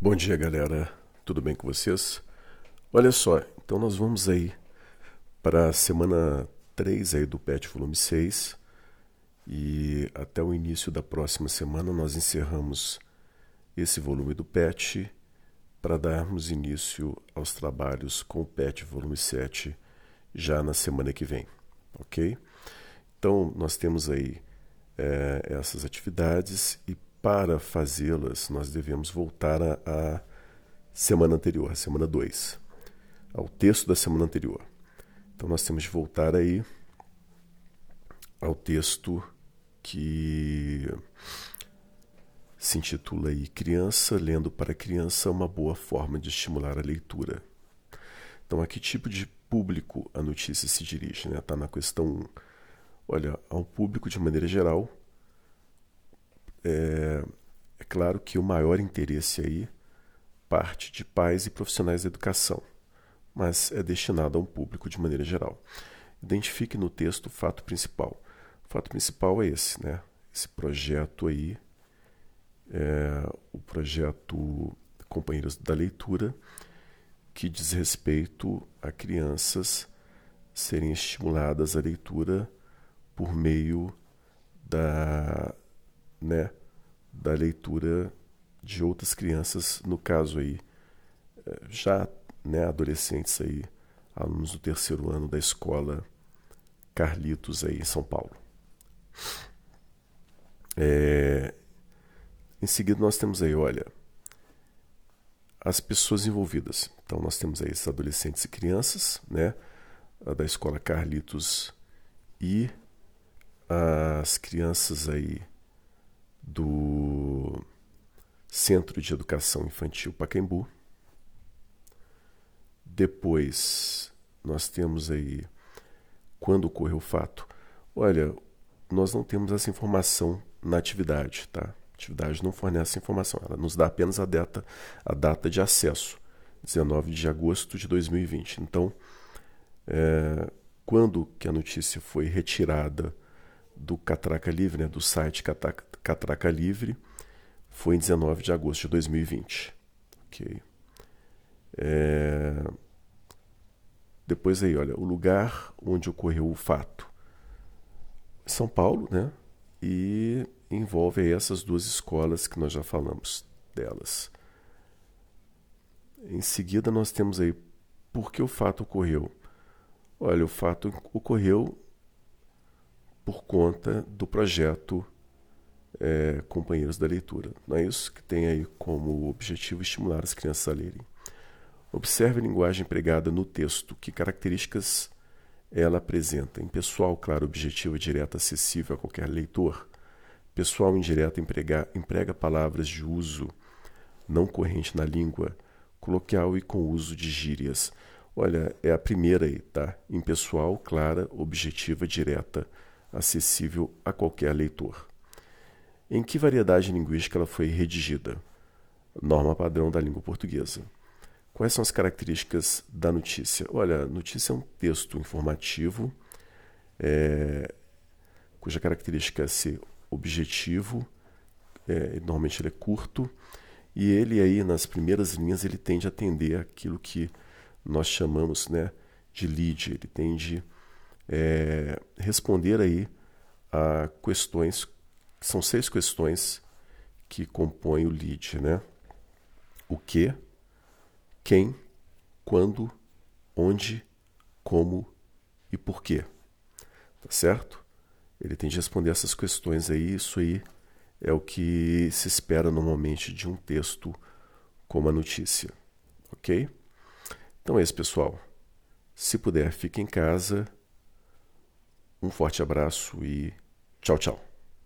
Bom dia, galera. Tudo bem com vocês? Olha só, então nós vamos aí para a semana 3 aí do PET volume 6 e até o início da próxima semana nós encerramos esse volume do PET para darmos início aos trabalhos com o PET volume 7 já na semana que vem, ok? Então nós temos aí é, essas atividades e para fazê-las, nós devemos voltar à semana anterior, a semana 2, ao texto da semana anterior. Então nós temos de voltar aí ao texto que se intitula aí Criança lendo para criança uma boa forma de estimular a leitura. Então a que tipo de público a notícia se dirige? Né? Tá na questão 1. Olha, ao público de maneira geral, é, é claro que o maior interesse aí parte de pais e profissionais da educação, mas é destinado a um público de maneira geral. Identifique no texto o fato principal. O fato principal é esse, né? Esse projeto aí, é, o projeto Companheiros da Leitura, que diz respeito a crianças serem estimuladas à leitura por meio da né, da leitura de outras crianças, no caso aí, eh, já né, adolescentes aí, alunos do terceiro ano da escola Carlitos aí em São Paulo. É, em seguida nós temos aí, olha, as pessoas envolvidas. Então nós temos aí esses adolescentes e crianças, né, da escola Carlitos e as crianças aí do Centro de Educação Infantil Pacaembu. Depois, nós temos aí quando ocorreu o fato. Olha, nós não temos essa informação na atividade, tá? A atividade não fornece informação, ela nos dá apenas a data, a data de acesso, 19 de agosto de 2020. Então, é, quando que a notícia foi retirada do Catraca Livre, né, do site Catraca Livre, foi em 19 de agosto de 2020. Ok. É... Depois aí, olha, o lugar onde ocorreu o fato. São Paulo, né? E envolve aí essas duas escolas que nós já falamos delas. Em seguida, nós temos aí por que o fato ocorreu. Olha, o fato ocorreu por conta do projeto é, Companheiros da Leitura. Não é isso que tem aí como objetivo estimular as crianças a lerem. Observe a linguagem empregada no texto, que características ela apresenta. Em pessoal, claro, objetivo direto, acessível a qualquer leitor. Pessoal indireto emprega, emprega palavras de uso não corrente na língua, coloquial e com uso de gírias. Olha, é a primeira aí, tá? Impessoal, clara, objetiva, direta acessível a qualquer leitor. Em que variedade linguística ela foi redigida? Norma padrão da língua portuguesa. Quais são as características da notícia? Olha, notícia é um texto informativo, é, cuja característica é ser objetivo, é, normalmente ele é curto, e ele aí nas primeiras linhas ele tende a atender aquilo que nós chamamos né, de lead, ele tende é, responder aí a questões, são seis questões que compõem o lead, né? O que, quem, quando, onde, como e por quê. Tá certo? Ele tem de responder essas questões aí, isso aí é o que se espera normalmente de um texto como a notícia. Ok? Então é isso, pessoal. Se puder, fique em casa um forte abraço e tchau, tchau.